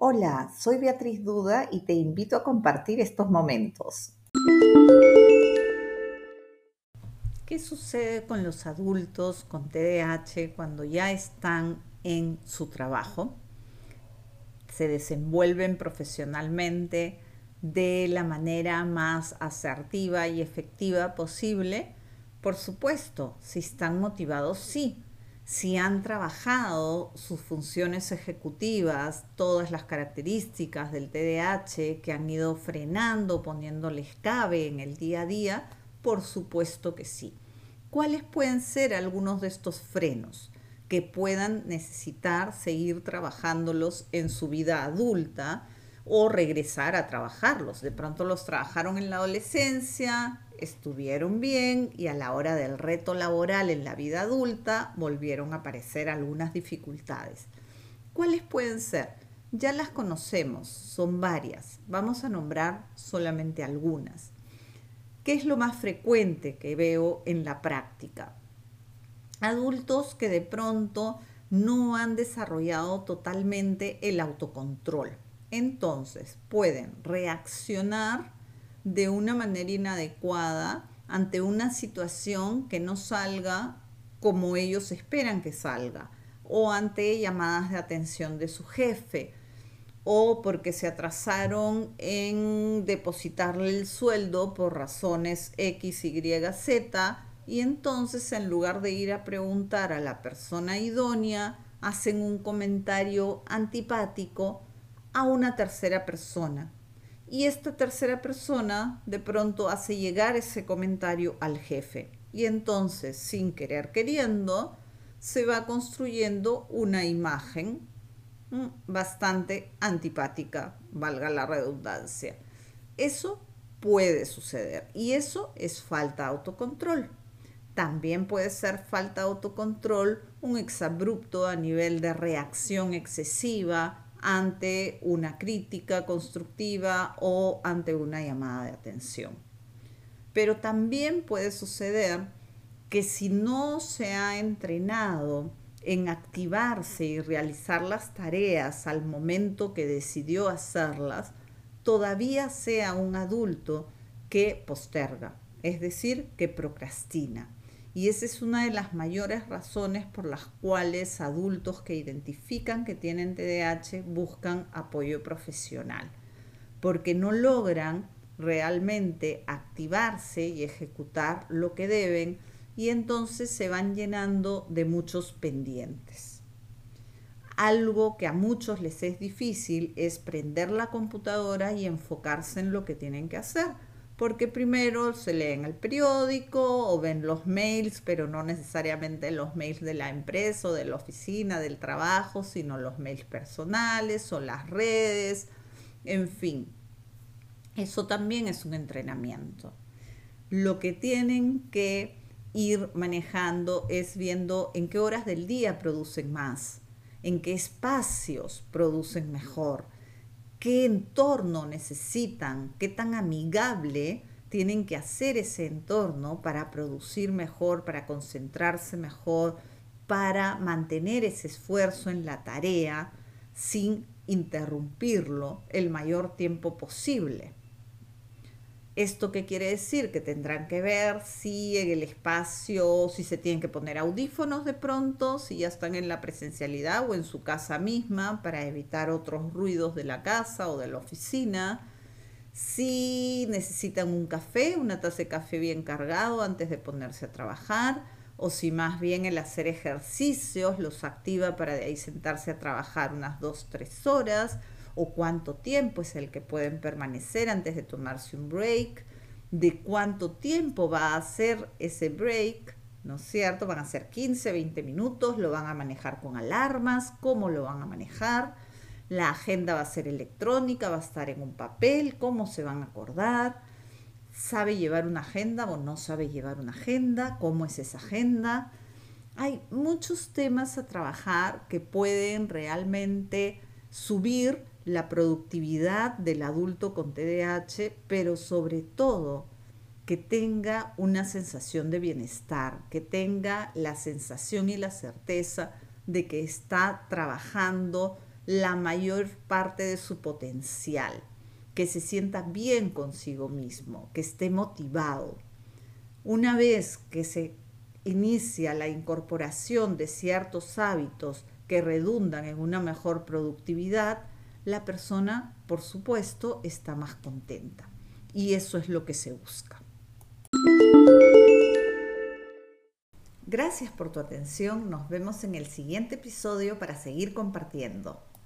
Hola, soy Beatriz Duda y te invito a compartir estos momentos. ¿Qué sucede con los adultos con TDAH cuando ya están en su trabajo? Se desenvuelven profesionalmente de la manera más asertiva y efectiva posible. Por supuesto, si están motivados, sí si han trabajado sus funciones ejecutivas, todas las características del TDAH que han ido frenando, poniéndoles cabe en el día a día, por supuesto que sí. ¿Cuáles pueden ser algunos de estos frenos que puedan necesitar seguir trabajándolos en su vida adulta o regresar a trabajarlos? De pronto los trabajaron en la adolescencia, estuvieron bien y a la hora del reto laboral en la vida adulta volvieron a aparecer algunas dificultades. ¿Cuáles pueden ser? Ya las conocemos, son varias. Vamos a nombrar solamente algunas. ¿Qué es lo más frecuente que veo en la práctica? Adultos que de pronto no han desarrollado totalmente el autocontrol. Entonces pueden reaccionar de una manera inadecuada ante una situación que no salga como ellos esperan que salga, o ante llamadas de atención de su jefe, o porque se atrasaron en depositarle el sueldo por razones X, Y, Z, y entonces en lugar de ir a preguntar a la persona idónea, hacen un comentario antipático a una tercera persona y esta tercera persona de pronto hace llegar ese comentario al jefe. Y entonces, sin querer queriendo, se va construyendo una imagen mm, bastante antipática, valga la redundancia. Eso puede suceder y eso es falta de autocontrol. También puede ser falta de autocontrol un exabrupto a nivel de reacción excesiva, ante una crítica constructiva o ante una llamada de atención. Pero también puede suceder que si no se ha entrenado en activarse y realizar las tareas al momento que decidió hacerlas, todavía sea un adulto que posterga, es decir, que procrastina. Y esa es una de las mayores razones por las cuales adultos que identifican que tienen TDAH buscan apoyo profesional, porque no logran realmente activarse y ejecutar lo que deben y entonces se van llenando de muchos pendientes. Algo que a muchos les es difícil es prender la computadora y enfocarse en lo que tienen que hacer porque primero se leen el periódico o ven los mails, pero no necesariamente los mails de la empresa o de la oficina, del trabajo, sino los mails personales o las redes, en fin. Eso también es un entrenamiento. Lo que tienen que ir manejando es viendo en qué horas del día producen más, en qué espacios producen mejor qué entorno necesitan, qué tan amigable tienen que hacer ese entorno para producir mejor, para concentrarse mejor, para mantener ese esfuerzo en la tarea sin interrumpirlo el mayor tiempo posible. ¿Esto qué quiere decir? Que tendrán que ver si en el espacio, si se tienen que poner audífonos de pronto, si ya están en la presencialidad o en su casa misma para evitar otros ruidos de la casa o de la oficina, si necesitan un café, una taza de café bien cargado antes de ponerse a trabajar, o si más bien el hacer ejercicios los activa para de ahí sentarse a trabajar unas dos, tres horas o cuánto tiempo es el que pueden permanecer antes de tomarse un break, de cuánto tiempo va a ser ese break, ¿no es cierto? Van a ser 15, 20 minutos, lo van a manejar con alarmas, cómo lo van a manejar. La agenda va a ser electrónica, va a estar en un papel, cómo se van a acordar. ¿Sabe llevar una agenda o no sabe llevar una agenda? ¿Cómo es esa agenda? Hay muchos temas a trabajar que pueden realmente subir la productividad del adulto con TDAH, pero sobre todo que tenga una sensación de bienestar, que tenga la sensación y la certeza de que está trabajando la mayor parte de su potencial, que se sienta bien consigo mismo, que esté motivado. Una vez que se inicia la incorporación de ciertos hábitos que redundan en una mejor productividad, la persona, por supuesto, está más contenta. Y eso es lo que se busca. Gracias por tu atención. Nos vemos en el siguiente episodio para seguir compartiendo.